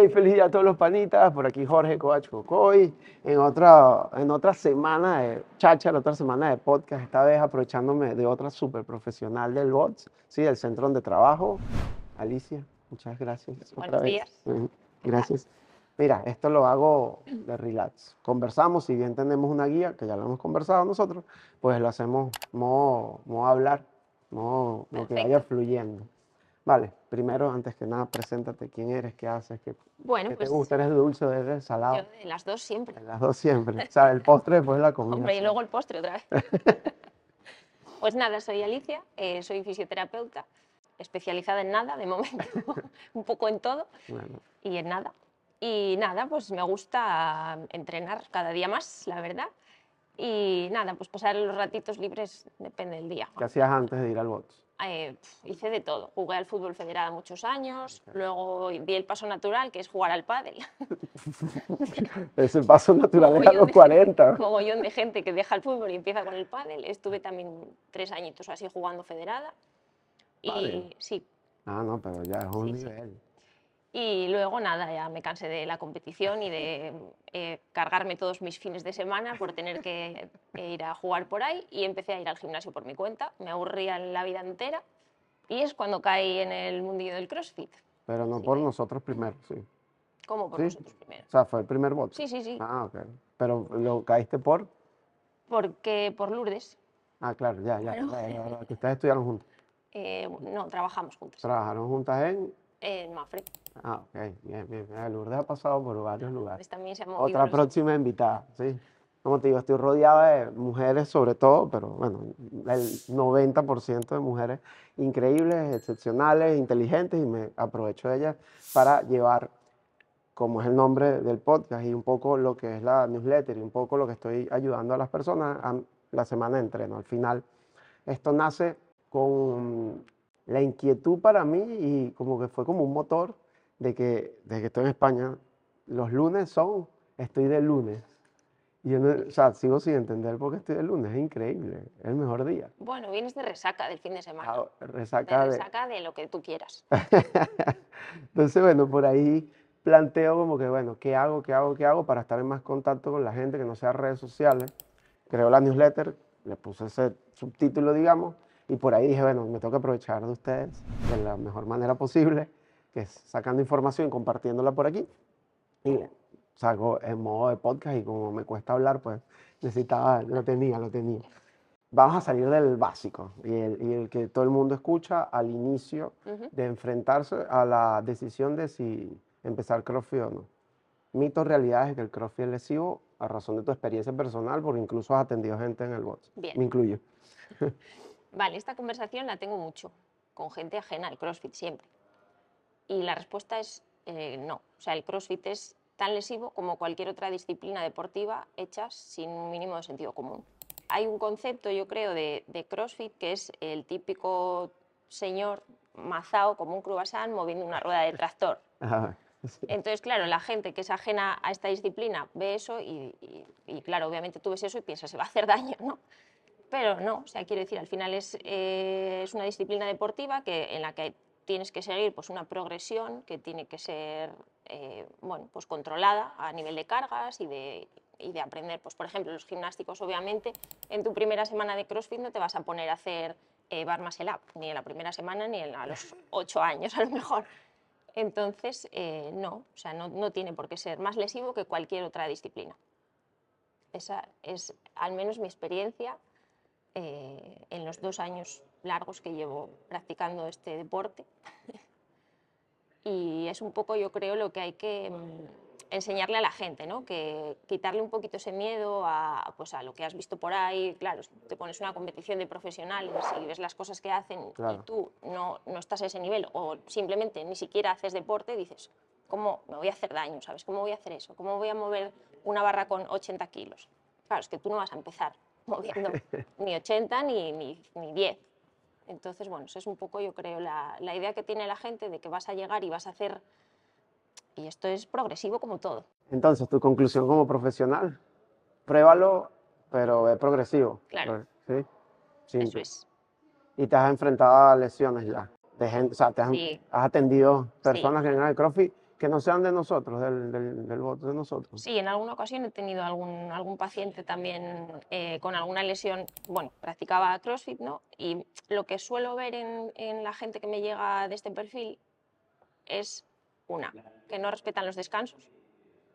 hey, feliz día a todos los panitas. Por aquí Jorge Coach Cocoy. En otra, en otra semana de chacha, la otra semana de podcast. Esta vez aprovechándome de otra súper profesional del BOTS, ¿sí? del centro de trabajo. Alicia, muchas gracias. Buenos días. Gracias. Mira, esto lo hago de relax. Conversamos, si bien tenemos una guía, que ya lo hemos conversado nosotros, pues lo hacemos modo, modo hablar, modo, modo que vaya fluyendo. Vale, primero, antes que nada, preséntate quién eres, qué haces, qué, bueno, qué pues, te gusta, eres dulce o eres salado. Yo de las dos siempre. De las dos siempre. O sea, el postre después de la comida. Hombre, y luego el postre otra vez. pues nada, soy Alicia, eh, soy fisioterapeuta, especializada en nada de momento, un poco en todo Bueno, y en nada. Y nada, pues me gusta entrenar cada día más, la verdad. Y nada, pues pasar los ratitos libres depende del día. ¿qué hacías antes de ir al box? Eh, hice de todo. Jugué al fútbol federado muchos años, luego di el paso natural, que es jugar al pádel. Es el paso natural es a Mogollón los de- 40. mogollón de gente que deja el fútbol y empieza con el pádel. Estuve también tres añitos así jugando federada. Y sí. Ah, no, pero ya es un Sí, sí. Y luego nada, ya me cansé de la competición y de eh, cargarme todos mis fines de semana por tener que eh, ir a jugar por ahí y empecé a ir al gimnasio por mi cuenta. Me aburría la vida entera y es cuando caí en el mundillo del CrossFit. Pero no por nosotros primero, sí. como por Sí. nosotros primero. O sea, fue el primer box. Sí, sí, sí. Ah, ok. Pero lo caíste por. Porque por Lourdes, Ah, claro, ya, ya. Claro. ya, ya, ya, que ustedes estudiaron juntos. eh, no, trabajamos juntos Trabajaron juntas en. en Mafre. Ah, ok, bien, bien. Mira, Lourdes ha pasado por varios lugares. También se ha movido Otra los- próxima invitada, sí. Como te digo, estoy rodeada de mujeres sobre todo, pero bueno, el 90% de mujeres increíbles, excepcionales, inteligentes y me aprovecho de ellas para llevar, como es el nombre del podcast y un poco lo que es la newsletter y un poco lo que estoy ayudando a las personas a la semana de entreno. Al final, esto nace con la inquietud para mí y como que fue como un motor de que desde que estoy en España, los lunes son, estoy de lunes. Y yo no- o sea, sigo sin entender por qué estoy de lunes, es increíble, es el mejor día. Bueno, vienes de resaca del fin de semana. Ah, de resaca de... resaca de lo que tú quieras. Entonces, bueno, por ahí planteo como que, bueno, ¿qué hago, qué hago, qué hago para estar en más contacto con la gente que no sea redes sociales? Creo la newsletter, le puse ese subtítulo, digamos, y por ahí dije, bueno, me tengo que aprovechar de ustedes de la mejor manera posible, que es sacando información y compartiéndola por aquí. Y salgo en modo de podcast y como me cuesta hablar, pues necesitaba, lo tenía, lo tenía. Vamos a salir del básico y el, y el que todo el mundo escucha al inicio Ujú. de enfrentarse a la decisión de si empezar CrossFit o no. Mitos, realidades que el CrossFit es lesivo a razón de tu experiencia personal, porque incluso has atendido gente en el box. Bien. Me incluyo. Vale, esta conversación la tengo mucho, con gente ajena al CrossFit siempre. Y la respuesta es eh, no. O sea, el CrossFit es tan lesivo como cualquier otra disciplina deportiva hecha sin un mínimo de sentido común. Hay un concepto, yo creo, de, de CrossFit que es el típico señor mazao como un croissant moviendo una rueda de tractor. Ajá, sí. Entonces, claro, la gente que es ajena a esta disciplina ve eso y, y- y, claro, obviamente tú ves eso y piensas, se va a hacer daño, ¿no? Pero no, o sea, quiero decir, al final es, eh, es una disciplina deportiva que, en la que tienes que seguir pues, una progresión que tiene que ser eh, bueno, pues, controlada a nivel de cargas y de, y de aprender. Pues, por ejemplo, los gimnásticos, obviamente, en tu primera semana de CrossFit no te vas a poner a hacer eh, bar muscle up, ni en la primera semana ni en, a los ocho años, a lo mejor. Entonces, eh, no, o sea, no, no tiene por qué ser más lesivo que cualquier otra disciplina. Esa es al menos mi experiencia eh, en los dos años largos que llevo practicando este deporte. y es un poco, yo creo, lo que hay que mm, enseñarle a la gente, ¿no? Que quitarle un poquito ese miedo a, pues, a lo que has visto por ahí. Claro, te pones una competición de profesionales y ves las cosas que hacen Claro. y tú no, no estás a ese nivel o simplemente ni siquiera haces deporte, dices, ¿cómo me voy a hacer daño? ¿Sabes? ¿Cómo voy a hacer eso? ¿Cómo voy a mover una barra con 80 kilos? Claro, es que tú no vas a empezar moviendo ni 80 ni, ni, ni 10. Entonces, bueno, eso es un poco, yo creo, la, la idea que tiene la gente de que vas a llegar y vas a hacer... Y esto es progresivo como todo. Entonces, tu conclusión como profesional, pruébalo, pero es progresivo. Claro. ¿Sí? Simple. Eso es. Y te has enfrentado a lesiones ya. De gente, o sea, te has, Sí. has atendido personas que vienen al CrossFit que no sean de nosotros, del, del, del voto de nosotros. Sí, en alguna ocasión he tenido algún, algún paciente también eh, con alguna lesión, bueno, practicaba CrossFit, ¿no? Y lo que suelo ver en, en la gente que me llega de este perfil es una, que no respetan los descansos.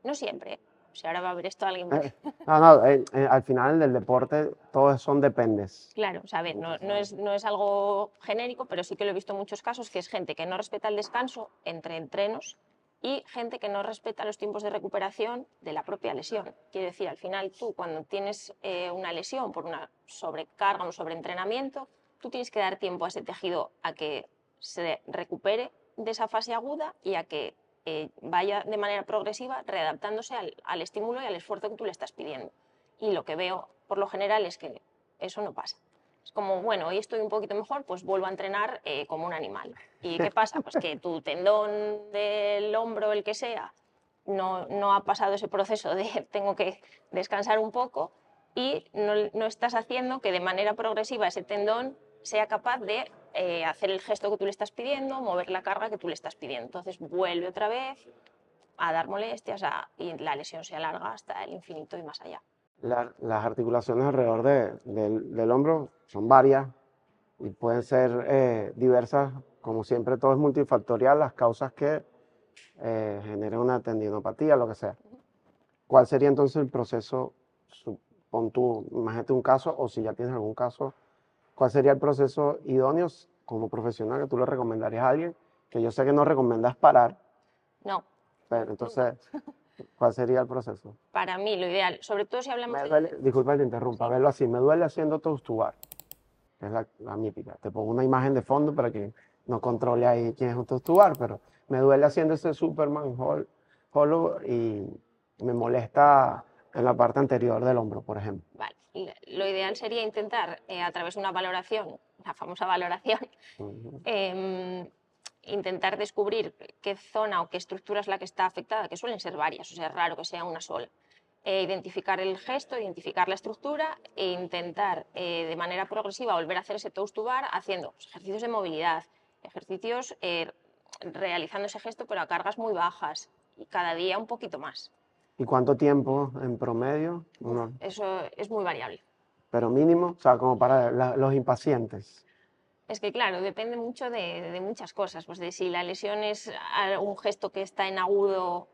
No siempre, ¿eh? si ahora va a ver esto alguien más. No, no, eh, eh, al final del deporte todos son dependes. Claro, o sea, a ver, no, no es, no es algo genérico, pero sí que lo he visto en muchos casos, que es gente que no respeta el descanso entre entrenos y gente que no respeta los tiempos de recuperación de la propia lesión. Quiero decir, al final tú cuando tienes eh, una lesión por una sobrecarga, un sobreentrenamiento, tú tienes que dar tiempo a ese tejido a que se recupere de esa fase aguda y a que eh, vaya de manera progresiva readaptándose al, al estímulo y al esfuerzo que tú le estás pidiendo. Y lo que veo por lo general es que eso no pasa. Es como, bueno, hoy estoy un poquito mejor, pues vuelvo a entrenar eh, como un animal. ¿Y qué pasa? Pues que tu tendón del hombro, el que sea, no, no ha pasado ese proceso de tengo que descansar un poco y no, no estás haciendo que de manera progresiva ese tendón sea capaz de eh, hacer el gesto que tú le estás pidiendo, mover la carga que tú le estás pidiendo. Entonces vuelve otra vez a dar molestias a- y la lesión se alarga hasta el infinito y más allá. La- las articulaciones alrededor de- del, del hombro son varias y pueden ser eh, diversas. Como siempre, todo es multifactorial, las causas que eh, generen una tendinopatía, lo que sea. ¿Cuál sería entonces el proceso? Supón tú, imagínate un caso, o si ya tienes algún caso, ¿cuál sería el proceso idóneo como profesional que tú le recomendarías a alguien? Que yo sé que no recomiendas parar, No, pero entonces, ¿cuál sería el proceso? para mí lo ideal, sobre todo si hablamos Me de... duele, disculpa que te interrumpa, verlo así, me duele haciendo tostubar. Es la, la mítica. Te pongo una imagen de fondo para que no controle ahí quién es un tostubar, pero me duele haciendo ese Superman hol- hollow y me molesta en la parte anterior del hombro, por ejemplo. Vale, Lo ideal sería intentar, eh, a través de una valoración, la famosa valoración, Ujú. em, intentar descubrir qué zona o qué estructura es la que está afectada, que suelen ser varias, o sea, es raro que sea una sola. Eh, identificar el gesto, identificar la estructura e intentar eh, de manera progresiva volver a hacer ese toast to bar haciendo pues, ejercicios de movilidad, ejercicios eh, realizando ese gesto pero a cargas muy bajas y cada día un poquito más. ¿Y cuánto tiempo en promedio? Uno- Eso es muy variable. pero mínimo, o sea, como para la- los impacientes. Es que, claro, depende mucho de, de muchas cosas. Pues de si la lesión es un gesto que está en agudo.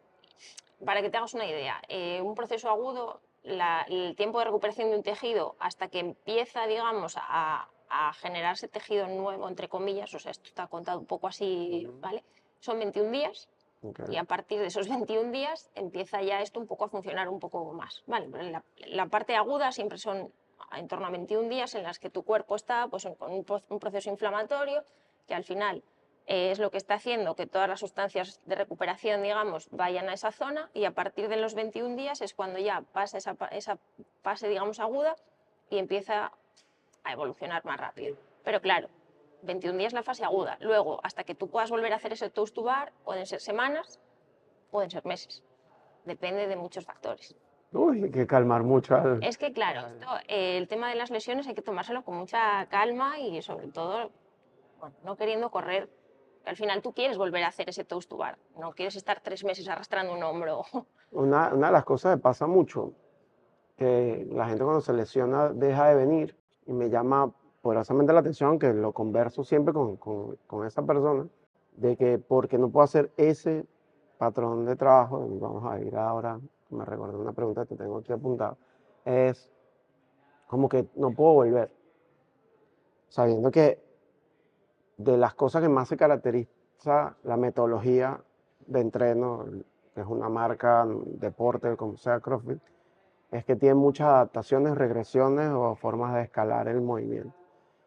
Para que te hagas una idea, eh, un proceso agudo, la- el tiempo de recuperación de un tejido hasta que empieza, digamos, a, a generarse tejido nuevo, entre comillas, o sea, esto está contado un poco así, ¿vale? Son 21 días y a partir de esos 21 días empieza ya esto un poco a funcionar un poco más. ¿vale? La parte aguda siempre son en torno a 21 días en las que tu cuerpo está pues, con un, pro- un proceso inflamatorio que al final eh, es lo que está haciendo que todas las sustancias de recuperación, digamos, vayan a esa zona y a partir de los 21 días es cuando ya pasa esa, esa fase, digamos, aguda y empieza a evolucionar más rápido. Pero claro, 21 días la fase aguda. Luego, hasta que tú puedas volver a hacer ese toast to pueden ser semanas, pueden ser meses. Depende de muchos factores. Uy, hay que calmar mucho al... Es que, claro, esto, eh, el tema de las lesiones hay que tomárselo con mucha calma y sobre todo, bueno, no queriendo correr. Al final tú quieres volver a hacer ese toast to bar, no quieres estar tres meses arrastrando un hombro. Una, una de las cosas que pasa mucho, que la gente cuando se lesiona deja de venir y me llama poderosamente la atención, que lo converso siempre con, con, con esa persona, de que porque no puedo hacer ese patrón de trabajo, vamos a ir ahora, me recordé una pregunta que tengo aquí apuntada, es como que no puedo volver, sabiendo que de las cosas que más se caracteriza la metodología de entreno, que es una marca, deporte, como sea CrossFit, es que tiene muchas adaptaciones, regresiones o formas de escalar el movimiento.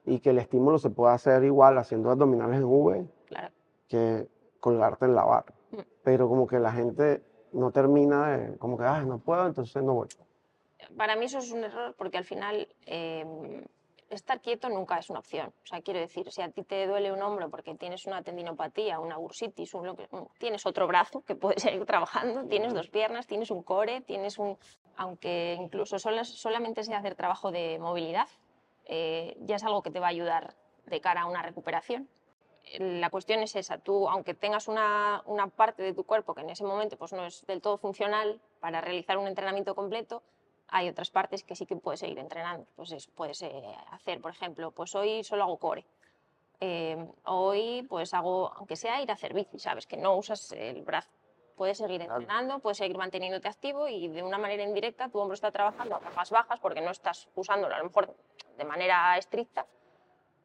Y que el estímulo se puede hacer igual haciendo abdominales en V Claro. que colgarte en la barra. Mm. Pero como que la gente no termina de, como que, ay, no puedo, entonces no voy. Para mí eso es un error porque al final eh, estar quieto nunca es una opción. O sea, quiero decir, si a ti te duele un hombro porque tienes una tendinopatía, una bursitis, un tienes otro brazo que puedes seguir trabajando, tienes dos piernas, tienes un core, tienes un... Aunque incluso solas- solamente sea hacer trabajo de movilidad, eh, ya es algo que te va a ayudar de cara a una recuperación. La cuestión es esa, tú, aunque tengas una, una, parte de tu cuerpo que en ese momento pues, no es del todo funcional para realizar un entrenamiento completo, hay otras partes que sí que puedes seguir entrenando. Pues eso, puedes eh, hacer, por ejemplo, pues hoy solo hago core. Eh, hoy pues hago, aunque sea ir a hacer bici, sabes, que no usas el brazo. Puedes seguir entrenando, puedes seguir manteniéndote activo y de una manera indirecta tu hombro está trabajando a capas bajas porque no estás usándolo a lo mejor de manera estricta,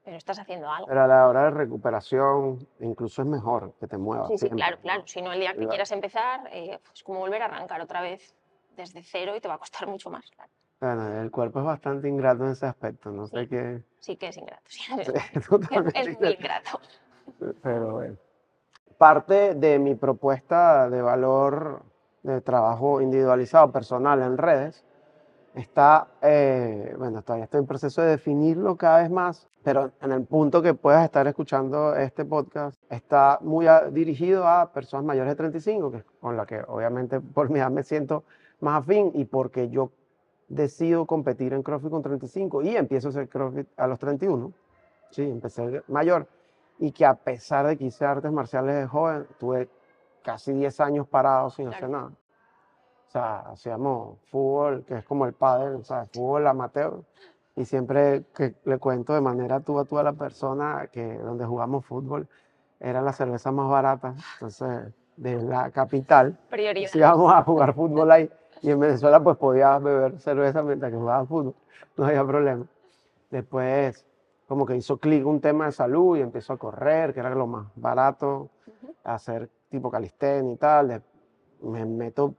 pero estás haciendo algo. Pero a la hora de recuperación incluso es mejor que te muevas. Sí, sí, claro, claro. Si no, el día que quieras empezar, eh, es pues como volver a arrancar otra vez desde cero y te va a costar mucho más. Claro. Bueno, el cuerpo es bastante ingrato en ese aspecto, no sé qué. Sí que es ingrato, sí. es, muy ingrato. Pero bueno. Parte de mi propuesta de valor de trabajo individualizado, personal en redes, está, eh, bueno, todavía estoy en proceso de definirlo cada vez más, pero en el punto que puedas estar escuchando este podcast, está muy dirigido a personas mayores de 35, que con la que obviamente por mi edad me siento más afín y porque yo decido competir en CrossFit con 35 y empiezo a hacer CrossFit a los 31. Sí, empecé mayor. Y que a pesar de que hice artes marciales de joven, tuve casi 10 años parado sin hacer nada. O sea, hacíamos fútbol, que es como el padre, o sea, fútbol amateur. Y siempre que le cuento de manera tú a tú a la persona que donde jugamos fútbol era la cerveza más barata. Entonces, de la capital, Prioridad. íbamos a jugar fútbol ahí. Y en Venezuela pues podías beber cerveza mientras que jugabas fútbol, no había problema. Después como que hizo clic un tema de salud y empezó a correr, que era lo más barato, a hacer tipo calistenia y tal. Me meto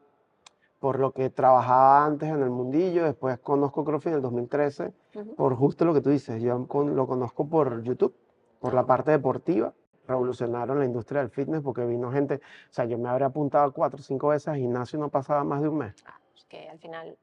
por lo que trabajaba antes en el mundillo, después conozco CrossFit en el 2013, por justo lo que tú dices, yo lo conozco por YouTube, por la parte deportiva, revolucionaron la industria del fitness porque vino gente, o sea, yo me habría apuntado cuatro o cinco veces al gimnasio y no pasaba más de un mes. Ah, es que al final...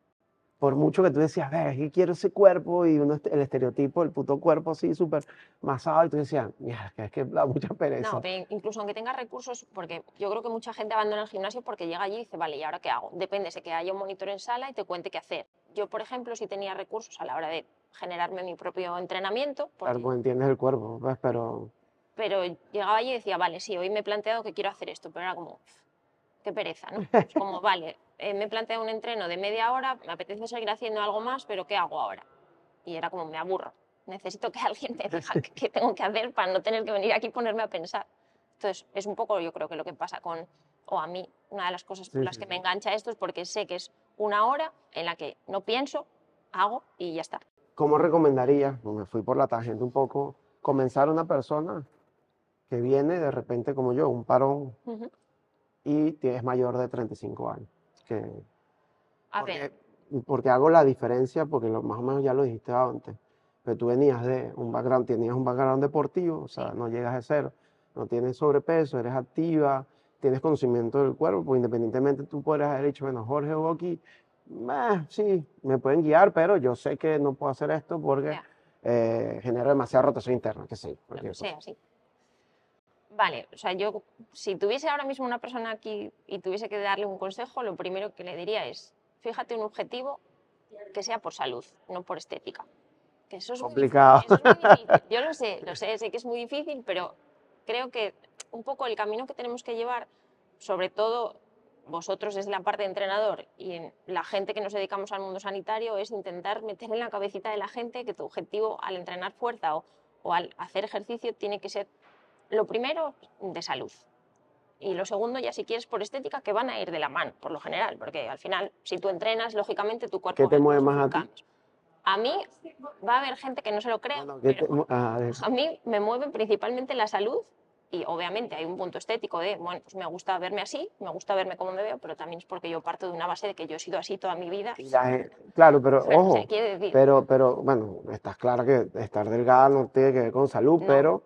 Por mucho que tú decías, ve, que quiero ese cuerpo y uno, el estereotipo, el puto cuerpo así súper masado, y tú decías, mira, es que da mucha pereza. No, incluso aunque tenga recursos, porque yo creo que mucha gente abandona el gimnasio porque llega allí y dice, vale, ¿y ahora qué hago? Depende de que haya un monitor en sala y te cuente qué hacer. Yo, por ejemplo, si tenía recursos a la hora de generarme mi propio entrenamiento. Claro, pues entiendes el cuerpo, pues, pero pero llegaba allí y decía, vale, sí, hoy me he planteado que quiero hacer esto, pero era como, qué pereza, ¿no? Pues como, vale, eh, me he planteado un entreno de media hora, me apetece seguir haciendo algo más, pero ¿qué hago ahora? Y era como, me aburro, necesito que alguien me diga qué tengo que hacer para no tener que venir aquí y ponerme a pensar. Entonces, es un poco, yo creo que lo que pasa con, o a mí, una de las cosas por las que me engancha esto es porque sé que es una hora en la que no pienso, hago y ya está. ¿Cómo recomendaría, me fui por la tangente un poco, comenzar una persona que viene de repente como yo, un parón, y es mayor de 35 años. Que, a porque, ver. porque hago la diferencia, porque lo, más o menos ya lo dijiste antes, pero tú venías de un background, tenías un background deportivo, o sea, no llegas de cero, no tienes sobrepeso, eres activa, tienes conocimiento del cuerpo, pues independientemente tú podrías haber dicho, bueno, Jorge o aquí, sí, me pueden guiar, pero yo sé que no puedo hacer esto porque eh, genera demasiada rotación interna, que sí. Que sea, sí vale, o sea, yo si tuviese ahora mismo una persona aquí y tuviese que darle un consejo, lo primero que le diría es, fíjate un objetivo que sea por salud, no por estética. Que eso es complicado. Muy, difícil. Yo lo sé, lo sé, sé que es muy difícil, pero creo que un poco el camino que tenemos que llevar, sobre todo vosotros desde la parte de entrenador y la gente que nos dedicamos al mundo sanitario, es intentar meter en la cabecita de la gente que tu objetivo al entrenar fuerza o, o al hacer ejercicio tiene que ser lo primero, de salud. Y lo segundo, ya si quieres por estética, que van a ir de la mano, por lo general, porque al final, si tú entrenas, lógicamente tu cuerpo... ¿Qué te mueve más a ti? A mí va a haber gente que no se lo crea, ah, a mí me mueve principalmente la salud y obviamente hay un punto estético de, bueno, pues me gusta verme así, me gusta verme como me veo, pero también es porque yo parto de una base de que yo he sido así toda mi vida. claro, pero ojo, pero, pero bueno, estás clara que estar delgada no tiene que ver con salud, pero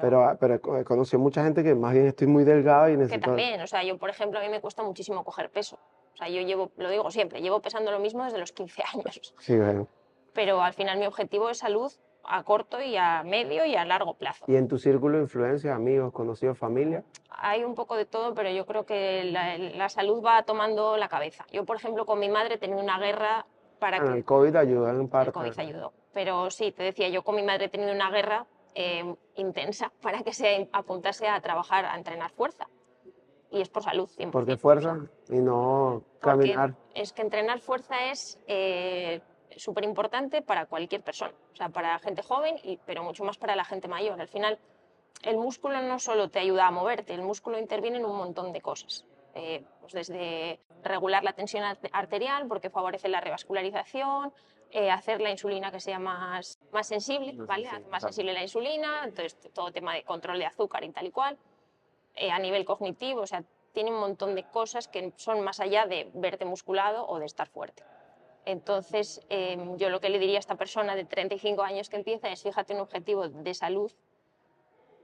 pero, pero, he conocido mucha gente que más bien estoy muy delgada y necesito... Que también, o sea, yo, por ejemplo, a mí me cuesta muchísimo coger peso. O sea, yo llevo, lo digo siempre, llevo pesando lo mismo desde los 15 años. Sí, bueno. Pero al final mi objetivo es salud a corto y a medio y a largo plazo. ¿Y en tu círculo de influencia, amigos, conocidos, familia? Hay un poco de todo, pero yo creo que la, la salud va tomando la cabeza. Yo, por ejemplo, con mi madre tenía una guerra para ah, que... El COVID ayudó en parte. El COVID ayudó. Pero sí, te decía, yo con mi madre he tenido una guerra eh, intensa para que se apuntase a trabajar, a entrenar fuerza. Y es por salud. 100%. ¿Por qué fuerza y no Porque caminar? es que entrenar fuerza es súper importante para cualquier persona, o sea, para la gente joven, y, pero mucho más para la gente mayor. Al final, el músculo no solo te ayuda a moverte, el músculo interviene en un montón de cosas. Eh, pues desde regular la tensión arte- arterial, porque favorece la revascularización, eh, hacer la insulina que sea más, más sensible, ¿vale? Hace más sensible la insulina, entonces todo tema de control de azúcar y tal y cual. Eh, a nivel cognitivo, o sea, tiene un montón de cosas que son más allá de verte musculado o de estar fuerte. Entonces, eh, yo lo que le diría a esta persona de 35 años que empieza es fíjate un objetivo de salud,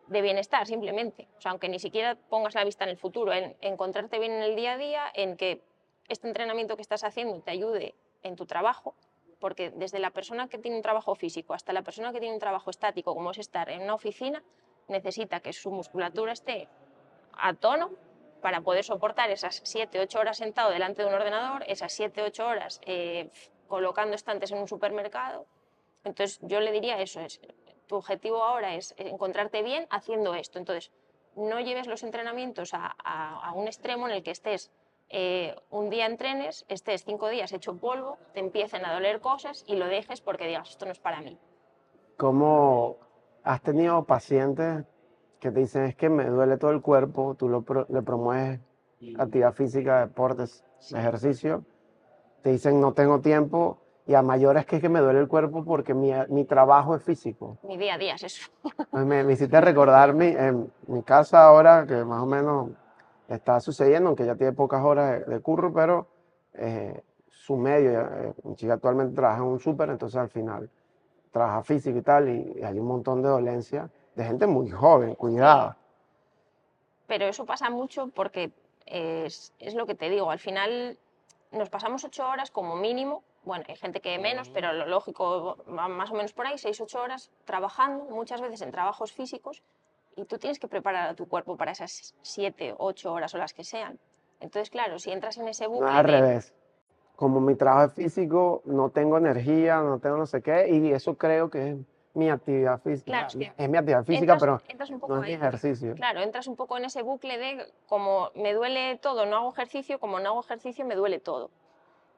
de bienestar simplemente. O sea, aunque ni siquiera pongas la vista en el futuro, en encontrarte bien en el día a día, en que este entrenamiento que estás haciendo te ayude en tu trabajo, porque desde la persona que tiene un trabajo físico hasta la persona que tiene un trabajo estático, como es estar en una oficina, necesita que su musculatura esté a tono para poder soportar esas 7, 8 horas sentado delante de un ordenador, esas 7, 8 horas eh, colocando estantes en un supermercado. Entonces yo le diría eso, es, tu objetivo ahora es encontrarte bien haciendo esto. Entonces no lleves los entrenamientos a un extremo en el que estés eh, un día entrenes, estés cinco días hecho polvo, te empiecen a doler cosas y lo dejes porque digas, esto no es para mí. ¿Cómo has tenido pacientes que te dicen es que me duele todo el cuerpo, tú lo pro- le promueves actividad física, deportes, ejercicio, te dicen no tengo tiempo y a mayores que es que me duele el cuerpo porque mi, mi trabajo es físico. Mi día a día es eso. Me, me hiciste recordar mi, en mi casa ahora, que más o menos está sucediendo, aunque ya tiene pocas horas de, de curro, pero eh, su medio, eh, chica actualmente trabaja en un súper, entonces al final trabaja físico y tal, y, y hay un montón de dolencia de gente muy joven, cuidada. pero eso pasa mucho porque es, es lo que te digo, al final nos pasamos ocho horas como mínimo, bueno, hay gente que menos, pero lo lógico va más o menos por ahí, seis, ocho horas trabajando, muchas veces en trabajos físicos, y tú tienes que preparar a tu cuerpo para esas siete, ocho horas o las que sean. Entonces, claro, si entras en ese No bucle al de- revés. Como mi trabajo es físico, no tengo energía, no tengo no sé qué, y eso creo que es mi actividad física. Claro, es que es mi actividad física, entras, pero entras un poco no es mi ejercicio. Claro, entras un poco en ese bucle de como me duele todo, no hago ejercicio, como no hago ejercicio me duele todo.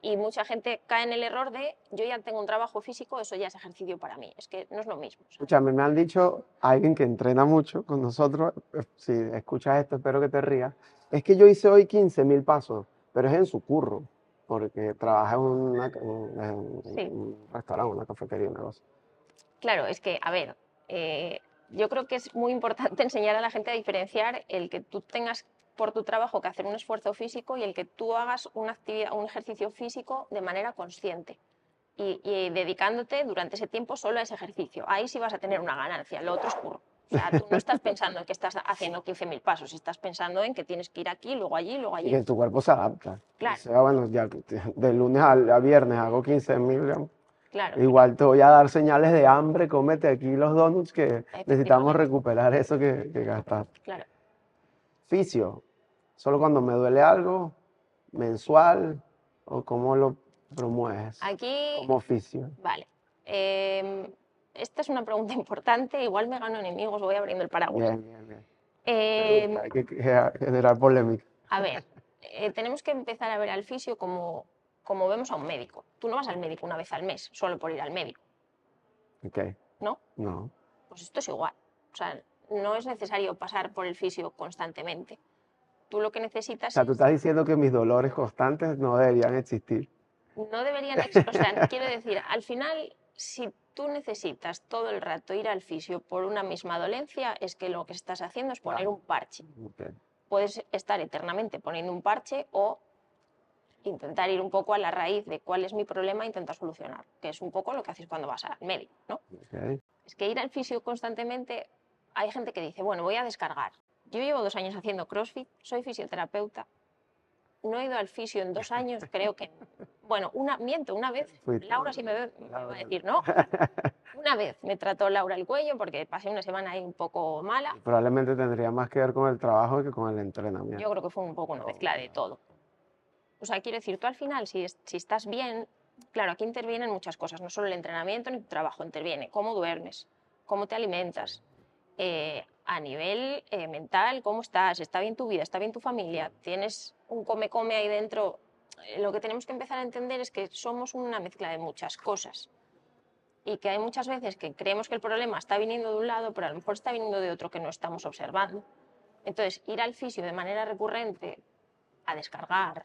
Y mucha gente cae en el error de yo ya tengo un trabajo físico, eso ya es ejercicio para mí. Es que no es lo mismo. Escúchame, me han dicho alguien que entrena mucho con nosotros, eh, si escuchas esto, espero que te rías, es que yo hice hoy 15 mil pasos, pero es en su curro, porque trabaja en, una- en- en Sí. un restaurante, una cafetería, una cosa. Claro, es que, a ver, eh, yo creo que es muy importante enseñar a la gente a diferenciar el que tú tengas por tu trabajo que hacer un esfuerzo físico y el que tú hagas una actividad, un ejercicio físico de manera consciente y, y dedicándote durante ese tiempo solo a ese ejercicio. Ahí sí vas a tener una ganancia, lo otro es puro. O sea, tú no estás pensando en que estás haciendo 15.000 pasos, estás pensando en que tienes que ir aquí, luego allí, luego Y allí. que tu cuerpo se adapta. Claro. O sea, bueno, ya de lunes a, viernes hago 15 mil, Claro, igual te voy a dar señales de hambre, cómete aquí los donuts que necesitamos recuperar eso que, que gastaste. claro. Fisio, solo cuando me duele algo, mensual, o cómo lo promueves Aquí como fisio. Vale. Em, esta es una pregunta importante. Igual me gano enemigos, voy abriendo el paraguas. Bien, bien, bien. Em, Hay que ge- generar polémica. a ver, eh, tenemos que empezar a ver al fisio como, como vemos a un médico. Tú no vas al médico una vez al mes, solo por ir al médico, Ok, ¿no? no. Pues esto es igual. O sea, no es necesario pasar por el fisio constantemente. Tú lo que O necesitas sea, tú es- estás diciendo que mis dolores constantes no deberían existir. no deberían, ex- o sea, quiero decir, al final, si tú necesitas todo el rato ir al fisio por una misma dolencia, es que lo que estás haciendo es poner un parche. Puedes estar eternamente poniendo un parche o intentar ir un poco a la raíz de cuál es mi problema e intentar solucionar, que es un poco lo que haces cuando vas al médico, ¿no? Es que ir al fisio constantemente, hay gente que dice, bueno, voy a descargar. Yo llevo dos años haciendo CrossFit, soy fisioterapeuta, no he ido al fisio en dos años, creo que, bueno, una, miento, una vez, Laura sí me, ve- me va a decir, no, una vez me trató Laura el cuello porque pasé una semana ahí un poco mala, Probablemente tendría más que ver con el trabajo que con el entrenamiento. yo creo que fue un poco una mezcla de todo. O sea, quiero decir, tú al final, si, si estás bien, claro, aquí intervienen muchas cosas, no solo el entrenamiento ni tu trabajo, interviene cómo duermes, cómo te alimentas, eh, a nivel eh, mental, ¿cómo estás? ¿Está bien tu vida? ¿Está bien tu familia? ¿Tienes un come-come ahí dentro? Eh, Lo que tenemos que empezar a entender es que somos una mezcla de muchas cosas y que hay muchas veces que creemos que el problema está viniendo de un lado, pero a lo mejor está viniendo de otro que no estamos observando. Entonces, ir al fisio de manera recurrente a descargar,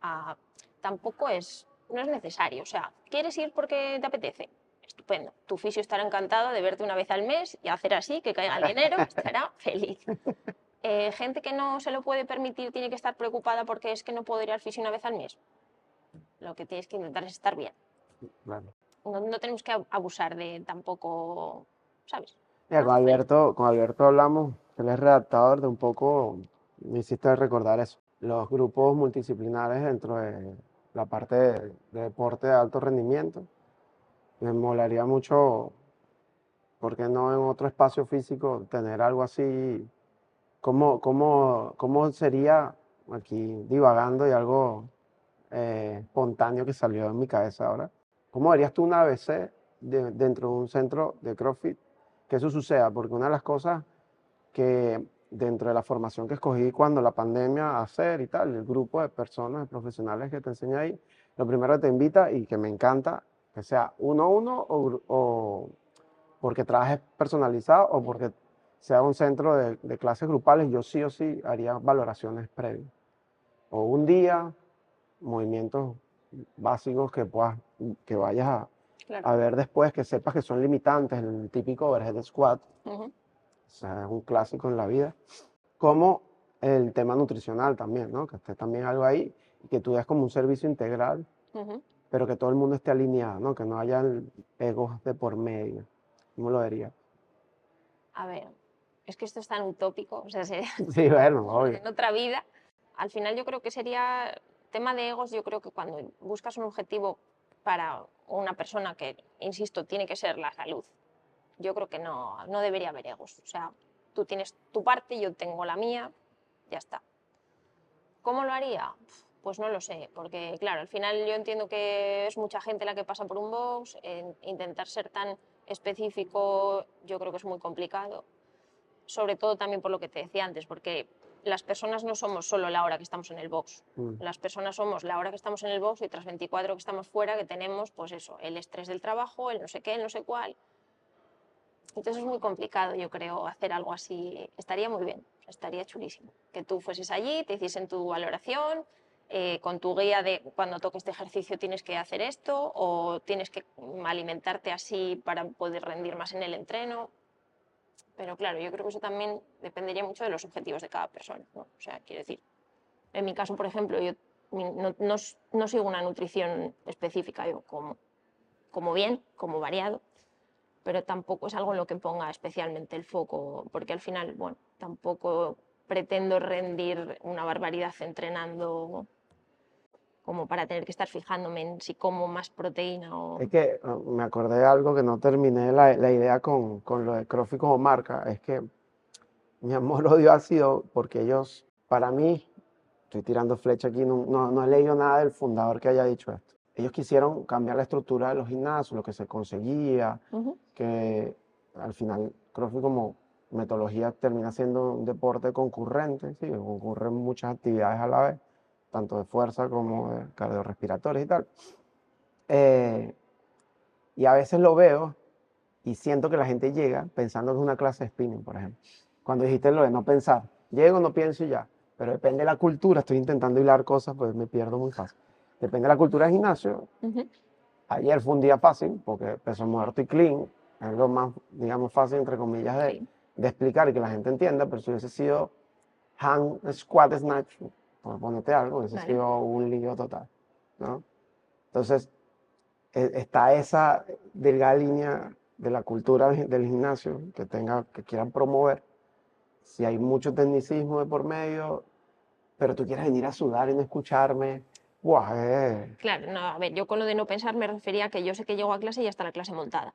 a... tampoco es, no es necesario. O sea, ¿quieres ir porque te apetece? Estupendo. Tu fisio estará encantado de verte una vez al mes y hacer así, que caiga el dinero, estará feliz. Eh, gente que no se lo puede permitir tiene que estar preocupada porque es que no puedo ir al fisio una vez al mes. Lo que tienes que intentar es estar bien. Claro. No, no tenemos que ab- abusar de tampoco, ¿sabes? Mira, con Alberto, con Alberto hablamos, él es redactador de un poco, me hiciste recordar eso, los grupos multidisciplinares dentro de la parte de, de deporte de alto rendimiento. Me molaría mucho, ¿por qué no en otro espacio físico tener algo así? ¿Cómo, cómo, cómo sería, aquí divagando y algo eh, espontáneo que salió en mi cabeza ahora? ¿Cómo harías tú una ABC de- dentro de un centro de CrossFit? Que eso suceda, porque una de las cosas que dentro de la formación que escogí cuando la pandemia hacer y tal, el grupo de personas, de profesionales que te enseña ahí, lo primero que te invita y que me encanta, que sea uno a uno o, porque trabajes personalizado o porque sea un centro de, de clases grupales, yo sí o sí haría valoraciones previas. O un día, movimientos básicos que puedas, que vayas a, Claro. a ver después, que sepas que son limitantes, el típico overhead squat, o sea, es un clásico en la vida, como el tema nutricional también, ¿no? Que esté también algo ahí que tú des como un servicio integral. Pero que todo el mundo esté alineado, ¿no? Que no haya egos de por medio. ¿Cómo lo vería? A ver, es que esto es tan utópico, o sea, sería Sí, bueno, obvio. en otra vida. Al final yo creo que sería tema de egos, yo creo que cuando buscas un objetivo para una persona que, insisto, tiene que ser la salud, yo creo que no, no debería haber egos. O sea, tú tienes tu parte, yo tengo la mía, ya está. ¿Cómo lo haría? Pues no lo sé, porque claro, al final yo entiendo que es mucha gente la que pasa por un box, en- intentar ser tan específico yo creo que es muy complicado, sobre todo también por lo que te decía antes, porque las personas no somos solo la hora que estamos en el box, Mm, las personas somos la hora que estamos en el box y tras 24 que estamos fuera, que tenemos, pues eso, el estrés del trabajo, el no sé qué, el no sé cuál. Entonces es muy complicado, yo creo, hacer algo así. Estaría muy bien, estaría chulísimo. Que tú fueses allí, te hiciesen tu valoración, eh, con tu guía de cuando toques este ejercicio tienes que hacer esto o tienes que alimentarte así para poder rendir más en el entreno. Pero claro, yo creo que eso también dependería mucho de los objetivos de cada persona. ¿no? O sea, quiero decir, en mi caso, por ejemplo, yo no, no no sigo una nutrición específica, yo como, como bien, como variado, pero tampoco es algo en lo que ponga especialmente el foco, porque al final, bueno, tampoco pretendo rendir una barbaridad entrenando como para tener que estar fijándome en si como más proteína o... Es que ah, me acordé de algo que no terminé la, la idea con, con lo de CrossFit como marca. Es que mi amor-odio ha sido porque ellos, para mí, estoy tirando flecha aquí, no, no, no he leído nada del fundador que haya dicho esto. Ellos quisieron cambiar la estructura de los gimnasios, lo que se conseguía, Ujú, que al final CrossFit como metodología termina siendo un deporte concurrente, ¿sí? concurren muchas actividades a la vez, tanto de fuerza como de cardiorrespiratorias y tal. Eh, y a veces lo veo y siento que la gente llega pensando que es una clase de spinning, por ejemplo. Cuando dijiste lo de no pensar, llego, no pienso y ya. Pero depende de la cultura, estoy intentando hilar cosas, pues me pierdo muy fácil. Depende de la cultura del gimnasio. Ayer fue un día fácil porque peso muerto y clean, es lo más, digamos, fácil, entre comillas, de, explicar y que la gente entienda, pero si hubiese sido hand, squat, snatch, por ponerte algo, hubiese Vale. sido un lío total, ¿no? Entonces, e- está esa delgada línea de la cultura del gimnasio que tenga, que quieran promover. Si hay mucho tecnicismo de por medio, pero tú quieres venir a sudar y no escucharme, ¡buah! eh, Claro, no, a ver, yo con lo de no pensar me refería a que yo sé que llego a clase y ya está la clase montada.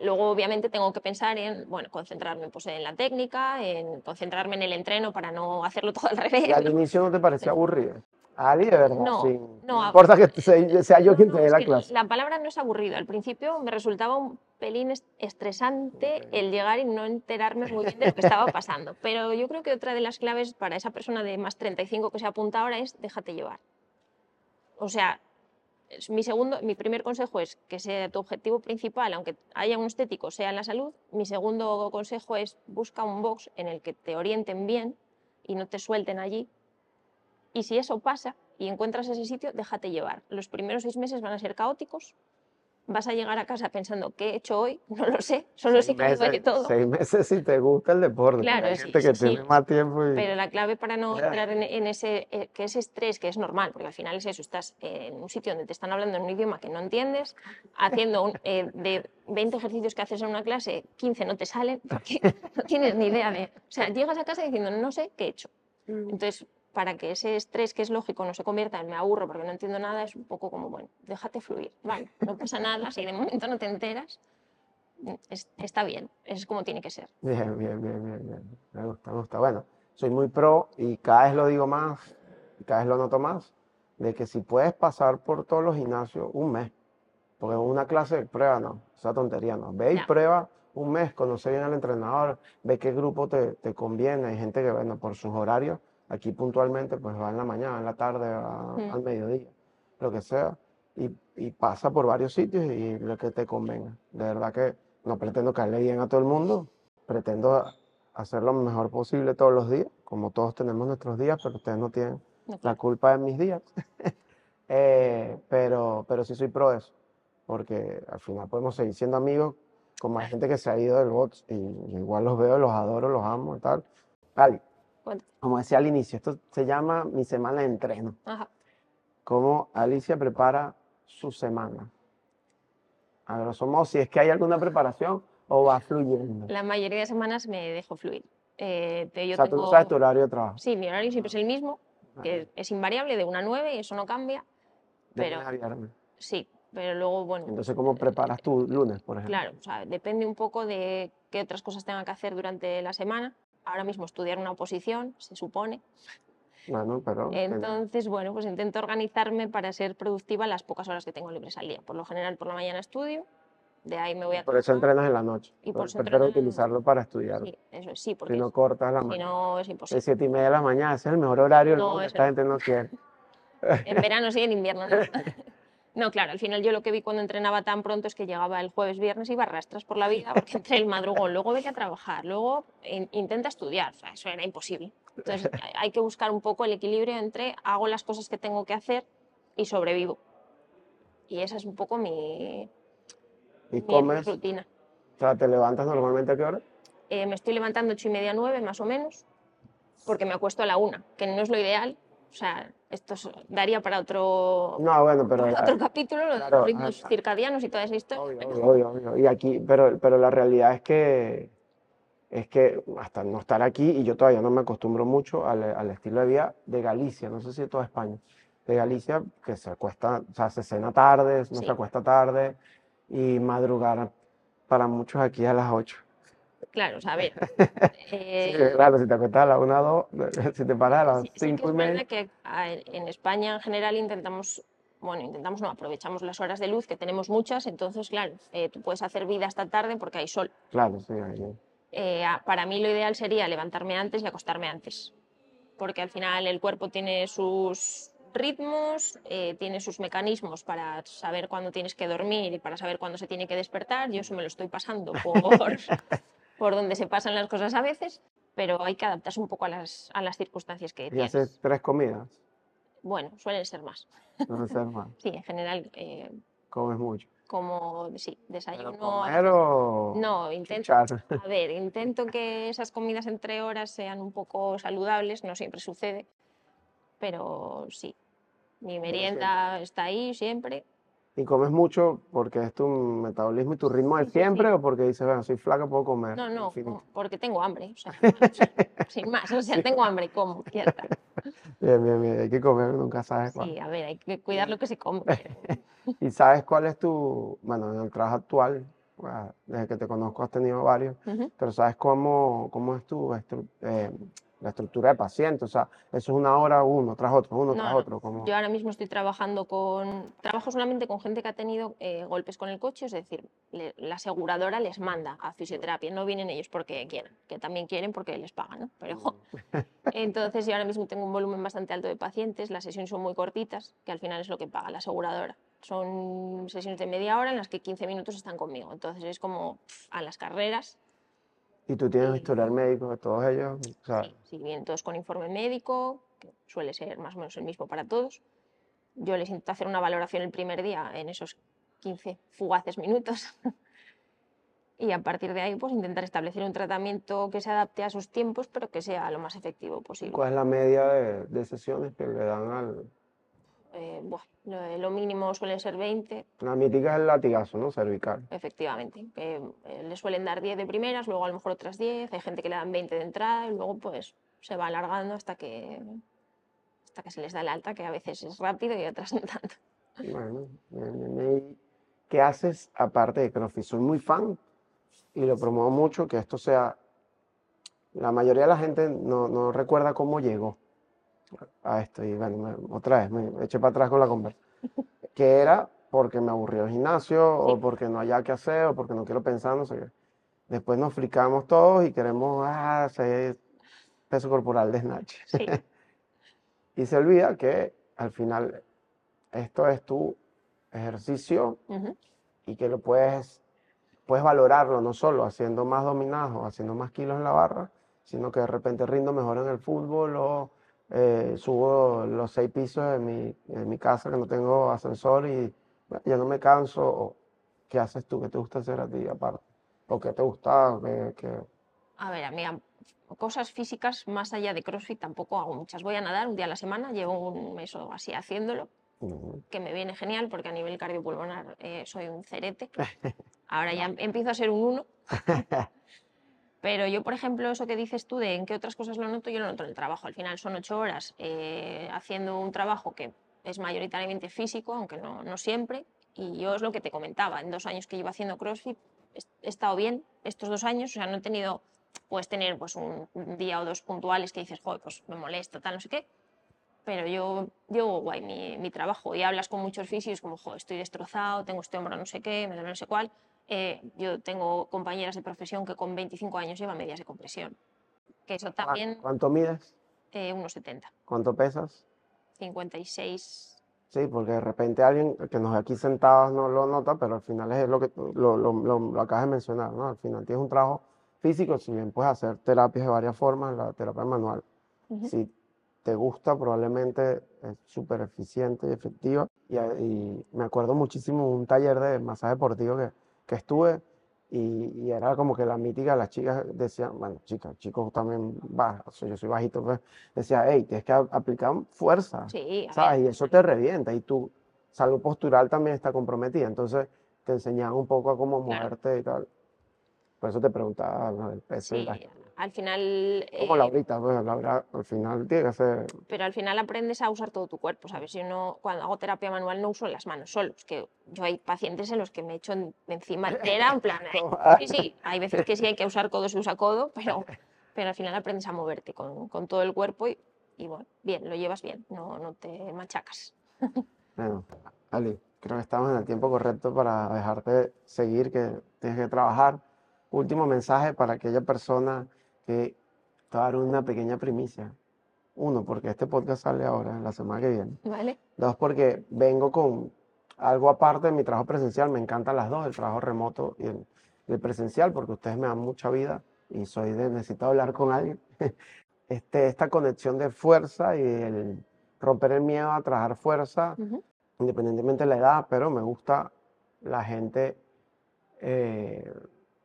Luego, obviamente, tengo que pensar en, bueno, concentrarme pues, en la técnica, en concentrarme en el entreno para no hacerlo todo al revés. Al ¿no? inicio no te parecía aburrido. Ali, de verdad, No, sí. no, a- importa que sea, sea yo quien No, te dé la clase. La palabra no es aburrido. Al principio me resultaba un pelín est- estresante el llegar y no enterarme muy bien de lo que estaba pasando. Pero yo creo que otra de las claves para esa persona de más 35 que se apunta ahora es déjate llevar. O sea, mi, segundo, mi primer consejo es que sea tu objetivo principal, aunque haya un estético, sea la salud. Mi segundo consejo es busca un box en el que te orienten bien y no te suelten allí. Y si eso pasa y encuentras ese sitio, déjate llevar. Los primeros seis meses van a ser caóticos. Vas a llegar a casa pensando, ¿qué he hecho hoy? No lo sé, solo sé que me duele todo. seis meses si te gusta el deporte. Claro, hay sí, gente que sí, tiene sí. más tiempo y... Pero la clave para no entrar en, en ese, eh, que ese estrés, que es normal, porque al final es eso, estás eh, en un sitio donde te están hablando en un idioma que no entiendes, haciendo un- eh, de 20 ejercicios que haces en una clase, 15 no te salen, porque no tienes ni idea de... O sea, llegas a casa diciendo, no sé qué he hecho. Entonces, para que ese estrés, que es lógico, no se convierta en me aburro porque no entiendo nada, es un poco como, bueno, déjate fluir, vale, no pasa nada, si de momento no te enteras, es- está bien, es como tiene que ser. Bien, bien, bien, bien, bien. Me gusta, me gusta. Bueno, soy muy pro y cada vez lo digo más, y cada vez lo noto más, de que si puedes pasar por todos los gimnasios un mes, porque una clase de prueba no, esa tontería no. Ve y Ya. prueba un mes, conoce bien al entrenador, ve qué grupo te, te conviene. Hay gente que, bueno, por sus horarios, aquí puntualmente, pues va en la mañana, en la tarde, Mm. al mediodía, lo que sea, y, y pasa por varios sitios y lo que te convenga. De verdad que no pretendo caerle bien a todo el mundo, pretendo hacer lo mejor posible todos los días, como todos tenemos nuestros días, pero ustedes no tienen No, la culpa de mis días. Eh, pero, pero sí soy pro de eso, porque al final podemos seguir siendo amigos, como hay gente que se ha ido del box y yo igual los veo, los adoro, los amo y tal. Ali, Cuenta. como decía al inicio, esto se llama mi semana de entreno. Ajá. ¿Cómo Alicia prepara su semana? A grosso modo, si es que hay alguna preparación o va fluyendo. La mayoría de semanas me dejo fluir. Eh, te- yo O sea, tú tengo- sabes tu horario de trabajo. Sí, mi horario siempre es el mismo, Ah, que es invariable, de 1 a 9, y eso no cambia. de pero- lunes a viernes. Sí, pero luego, bueno, Entonces, ¿cómo preparas tu lunes, por ejemplo? claro, o sea, depende un poco de qué otras cosas tenga que hacer durante la semana. Ahora mismo estudiar una oposición, se supone. Bueno, pero. Entonces, bueno, pues intento organizarme para ser productiva las pocas horas que tengo libres al día. Por lo general, por la mañana estudio, de ahí me voy a por eso entrenas en la noche. Y por eso prefiero entreno utilizarlo para estudiar. Sí, eso es, sí, porque Si no cortas la si mañana. no es De imposible. siete y media de la mañana, ese es el mejor horario No, Esta no. gente no quiere. En verano sí, en invierno no. No, claro, al final yo lo que vi cuando entrenaba tan pronto es que llegaba el jueves, viernes, iba a rastras por la vida, porque entre el madrugón, luego vete a trabajar, luego in- intenta estudiar, o sea, eso era imposible. Entonces hay- hay que buscar un poco el equilibrio entre hago las cosas que tengo que hacer y sobrevivo. Y esa es un poco mi, Y mi comes, rutina. o sea, ¿te levantas normalmente a qué hora? Eh, me estoy levantando ocho y media, nueve más o menos, porque me acuesto a la una, que no es lo ideal. O sea, esto es- daría para otro, No, bueno, pero... para otro capítulo, lo de claro, los ritmos ah, circadianos y toda esa historia. Obvio, pero- obvio, obvio. Y aquí, pero, pero la realidad es que, es que hasta no estar aquí, y yo todavía no me acostumbro mucho al, al estilo de vida de Galicia, no sé si de toda España, de Galicia, que se acuesta, o sea, se cena tarde, no Sí. se acuesta tarde, y madrugar para muchos aquí a las 8. Claro, o sea, a ver. eh, Sí, claro, si te acuestas a 1 o 2, si te paras a las sí- sí que 5 y es media. verdad que en España en general intentamos, bueno, intentamos no, aprovechamos las horas de luz, que tenemos muchas, entonces, claro, eh, tú puedes hacer vida hasta tarde porque hay sol. Claro, sí, ahí. Eh, para mí lo ideal sería levantarme antes y acostarme antes, porque al final el cuerpo tiene sus ritmos, eh, tiene sus mecanismos para saber cuándo tienes que dormir y para saber cuándo se tiene que despertar. Yo eso me lo estoy pasando por, por donde se pasan las cosas a veces, pero hay que adaptarse un poco a las, a las circunstancias que Y tienes. haces tres comidas, Bueno, suelen ser más. no sé más, Sí, en general, eh, comes mucho. como, sí, Pero desayuno... comer o No, intento... chuchar. A ver, intento que esas comidas entre horas sean un poco saludables, no siempre sucede, pero sí. Mi merienda está ahí siempre. ¿Y comes mucho porque es tu metabolismo y tu ritmo de Sí, siempre sí. o porque dices, bueno, soy flaca, puedo comer? No, no, infinito"? como- porque tengo hambre, o sea, sin más, o sea, tengo hambre, como, está. Bien, bien, bien, hay que comer, nunca sabes cuál. Sí, a ver, hay que cuidar lo que se come. ¿Y sabes cuál es tu, bueno, en el trabajo actual, bueno, desde que te conozco has tenido varios, pero sabes cómo, cómo es tu eh, la estructura de paciente, o sea, eso es una hora uno tras otro, uno No, tras no. otro, como... Yo ahora mismo estoy trabajando con, trabajo solamente con gente que ha tenido eh, golpes con el coche, es decir, le- la aseguradora les manda a fisioterapia, no vienen ellos porque quieran, que también quieren porque les pagan, ¿no? Pero jo, entonces yo ahora mismo tengo un volumen bastante alto de pacientes, las sesiones son muy cortitas, que al final es lo que paga la aseguradora. Son sesiones de media hora en las que 15 minutos están conmigo, entonces es como a las carreras. Y tú tienes Sí. historial médico de todos ellos, o sea, Sí, sí, vienen todos con informe médico, que suele ser más o menos el mismo para todos. Yo les intento hacer una valoración el primer día en esos 15 fugaces minutos. y a partir de ahí, pues intentar establecer un tratamiento que se adapte a sus tiempos, pero que sea lo más efectivo posible. ¿cuál es la media de, de sesiones que le dan al... Eh, lo, mínimo suelen ser 20, La mítica es el latigazo, ¿no? Cervical. efectivamente. eh, le suelen dar 10 de primeras, luego a lo mejor otras 10, hay gente que le dan 20 de entrada y luego pues se va alargando hasta que, hasta que se les da el alta, que a veces es rápido y otras no tanto. Bueno, bien, bien, bien. ¿Y ¿qué haces aparte de CrossFit? Soy muy fan y lo promuevo mucho que esto sea... La mayoría de la gente no, no recuerda cómo llegó a esto y bueno, me- otra vez me eché para atrás con la conversa. Que era porque me aburrió el gimnasio o porque no haya que hacer o porque no quiero pensar, no sé qué. Después nos fricamos todos y queremos ah, hacer peso corporal de snatch. Sí. Y se olvida que al final esto es tu ejercicio y que lo puedes, puedes valorarlo no solo haciendo más dominados o haciendo más kilos en la barra, sino que de repente rindo mejor en el fútbol o eh, subo los seis pisos de mi, de mi casa que no tengo ascensor y ya no me canso. ¿Qué haces tú? ¿Qué te gusta hacer a ti aparte? ¿O qué te gusta? qué- qué- A ver, a mí a- cosas físicas más allá de CrossFit tampoco hago muchas. Voy a nadar un día a la semana, llevo un mes o así haciéndolo, Ujú. que me viene genial porque a nivel cardiopulmonar eh, soy un cerete. Ahora ya empiezo a ser un uno. Pero yo, por ejemplo, eso que dices tú de en qué otras cosas lo noto, yo lo noto en el trabajo. Al final son ocho horas eh, haciendo un trabajo que es mayoritariamente físico, aunque no, no siempre. Y yo es lo que te comentaba, en dos años que llevo haciendo CrossFit he estado bien estos dos años, o sea, no he tenido, puedes tener pues un, un día o dos puntuales que dices, joder, pues me molesta, tal, no sé qué. Pero yo llevo guay mi, mi trabajo y hablas con muchos fisios como, joder, estoy destrozado, tengo este hombro no sé qué, me duele no sé cuál. Eh, yo tengo compañeras de profesión que con 25 años llevan medias de compresión. Que eso ¿Cuá- también, ¿Cuánto mides? eh, unos 70, ¿Cuánto pesas? 56. Sí, porque de repente alguien que nos aquí sentados no lo nota, pero al final es lo que lo, lo, lo- lo acabas de mencionar, ¿no? Al final tienes un trabajo físico, si bien puedes hacer terapias de varias formas, la terapia manual, Ujú. si te gusta, probablemente es súper eficiente y efectiva. Y, y me acuerdo muchísimo de un taller de masaje deportivo que, que estuve y, y era como que la mítica, las chicas decían, bueno, chicas, chicos también bajos, yo soy bajito, pues, decía, hey, tienes que aplicar fuerza. Sí, ¿sabes? Y eso te revienta y tu salud postural también está comprometida. Entonces te enseñan un poco a cómo Claro. moverte y tal. Por eso te preguntaba lo del peso y las- al final... Como eh, Laurita, pues Laura al final tiene que ser... pero al final aprendes a usar todo tu cuerpo, ¿sabes? Yo no, cuando hago terapia manual no uso las manos solo, es que yo hay pacientes en los que me echo en- encima entera, en plan, sí, sí, hay veces que sí hay que usar codo, se usa codo, pero, pero al final aprendes a moverte con, con todo el cuerpo y, y bueno, bien, lo llevas bien, no, no te machacas. Bueno, Ali, creo que estamos en el tiempo correcto para dejarte seguir, que tienes que trabajar. Último mensaje para aquella persona que te a dar una pequeña primicia. Uno, porque este podcast sale ahora, la semana que viene. ¿Vale? Dos, porque vengo con algo aparte de mi trabajo presencial. Me encantan las dos, el trabajo remoto y el, el presencial, porque ustedes me dan mucha vida y soy de necesito hablar con alguien. Este, esta conexión de fuerza y el romper el miedo a trabajar fuerza, Ujú. independientemente de la edad, pero me gusta la gente eh,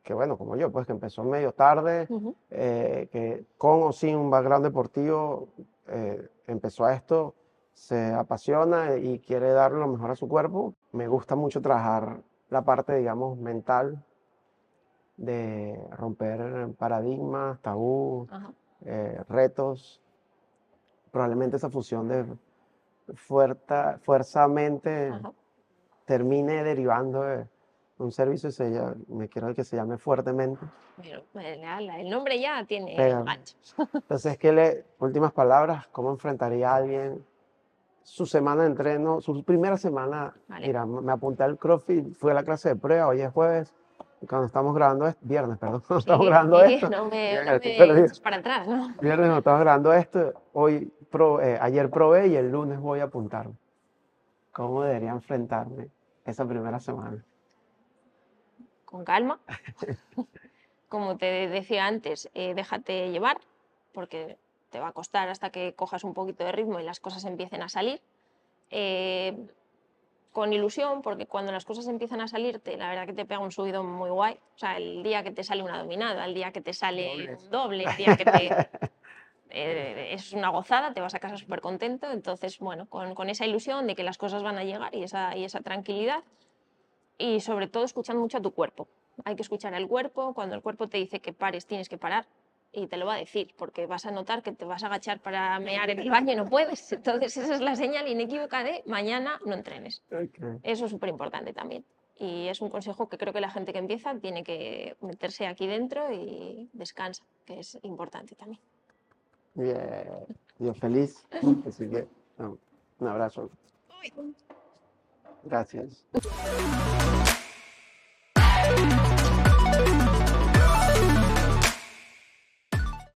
que, bueno, como yo, pues que empezó medio tarde, Ujú. eh, que con o sin un background deportivo eh, empezó a esto, se apasiona y quiere dar lo mejor a su cuerpo. Me gusta mucho trabajar la parte, digamos, mental de romper paradigmas, tabú, eh, retos. Probablemente esa fusión de fuerza, fuerza mente Ajá. termine derivando de un servicio se llama- me quiero que se llame Fuertemente. Pero, ala, el nombre ya tiene Pega. ganchos. Entonces, ¿qué le, últimas palabras, cómo enfrentaría a alguien su semana de entreno, su primera semana? Vale. Mira, me apunté al CrossFit, fui a la clase de prueba, hoy es jueves, cuando estamos grabando esto, viernes, perdón, cuando estamos grabando sí, esto, No me, no me para atrás, ¿no? viernes cuando estamos grabando esto, hoy, pro- eh, ayer probé y el lunes voy a apuntarme. ¿Cómo debería enfrentarme esa primera semana? Con calma. Como te decía antes, eh, déjate llevar, porque te va a costar hasta que cojas un poquito de ritmo y las cosas empiecen a salir. Eh, con ilusión, porque cuando las cosas empiezan a salirte, la verdad que te pega un subidón muy guay. O sea, el día que te sale una dominada, el día que te sale Dobles. un doble, el día que te... eh, es una gozada, te vas a casa súper contento. Entonces, bueno, con, con esa ilusión de que las cosas van a llegar y esa, y esa tranquilidad. Y sobre todo escuchando mucho a tu cuerpo. Hay que escuchar al cuerpo. Cuando el cuerpo te dice que pares, tienes que parar. Y te lo va a decir, porque vas a notar que te vas a agachar para mear en el baño y no puedes. Entonces, esa es la señal inequívoca de mañana no entrenes. Ok. Eso es súper importante también. Y es un consejo que creo que la gente que empieza tiene que meterse aquí dentro y descansa, que es importante también. Bien, yo feliz, así que no, un abrazo. Gracias.